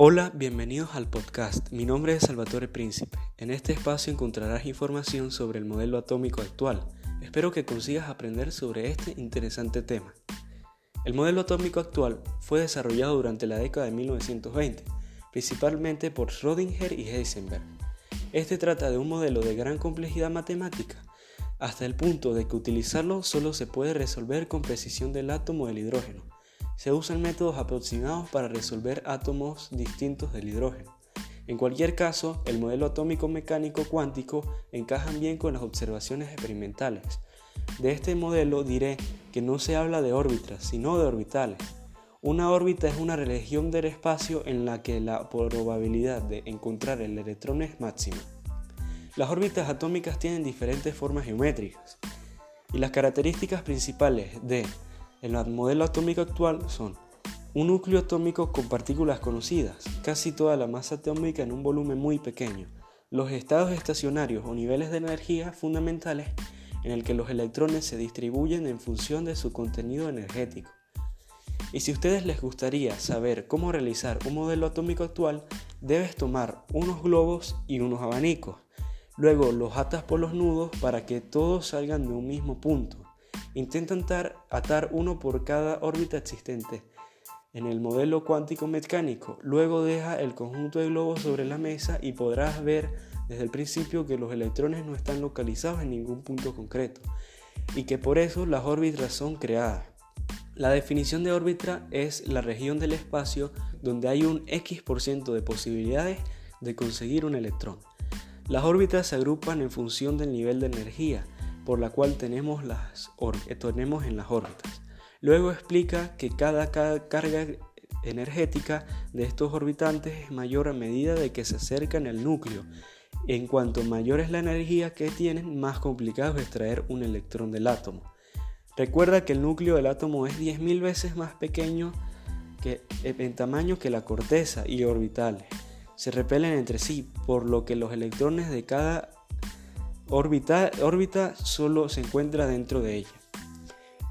Hola, bienvenidos al podcast. Mi nombre es Salvatore Príncipe. En este espacio encontrarás información sobre el modelo atómico actual. Espero que consigas aprender sobre este interesante tema. El modelo atómico actual fue desarrollado durante la década de 1920, principalmente por Schrödinger y Heisenberg. Este trata de un modelo de gran complejidad matemática, hasta el punto de que utilizarlo solo se puede resolver con precisión del átomo del hidrógeno se usan métodos aproximados para resolver átomos distintos del hidrógeno. En cualquier caso, el modelo atómico mecánico cuántico encaja bien con las observaciones experimentales. De este modelo diré que no se habla de órbitas, sino de orbitales. Una órbita es una región del espacio en la que la probabilidad de encontrar el electrón es máxima. Las órbitas atómicas tienen diferentes formas geométricas y las características principales de el modelo atómico actual son un núcleo atómico con partículas conocidas, casi toda la masa atómica en un volumen muy pequeño, los estados estacionarios o niveles de energía fundamentales en el que los electrones se distribuyen en función de su contenido energético. Y si a ustedes les gustaría saber cómo realizar un modelo atómico actual, debes tomar unos globos y unos abanicos. Luego los atas por los nudos para que todos salgan de un mismo punto. Intenta atar uno por cada órbita existente en el modelo cuántico mecánico. Luego deja el conjunto de globos sobre la mesa y podrás ver desde el principio que los electrones no están localizados en ningún punto concreto y que por eso las órbitas son creadas. La definición de órbita es la región del espacio donde hay un X% de posibilidades de conseguir un electrón. Las órbitas se agrupan en función del nivel de energía por la cual tenemos, las eh, tenemos en las órbitas. Luego explica que cada, carga energética de estos orbitantes es mayor a medida de que se acercan al núcleo. En cuanto mayor es la energía que tienen, más complicado es extraer un electrón del átomo. Recuerda que el núcleo del átomo es 10.000 veces más pequeño que, eh, en tamaño que la corteza y orbitales. Se repelen entre sí, por lo que los electrones de cada órbita, órbita solo se encuentra dentro de ella.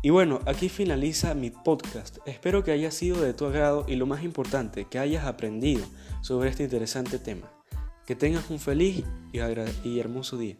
Y bueno, aquí finaliza mi podcast. Espero que haya sido de tu agrado y lo más importante, que hayas aprendido sobre este interesante tema. Que tengas un feliz y hermoso día.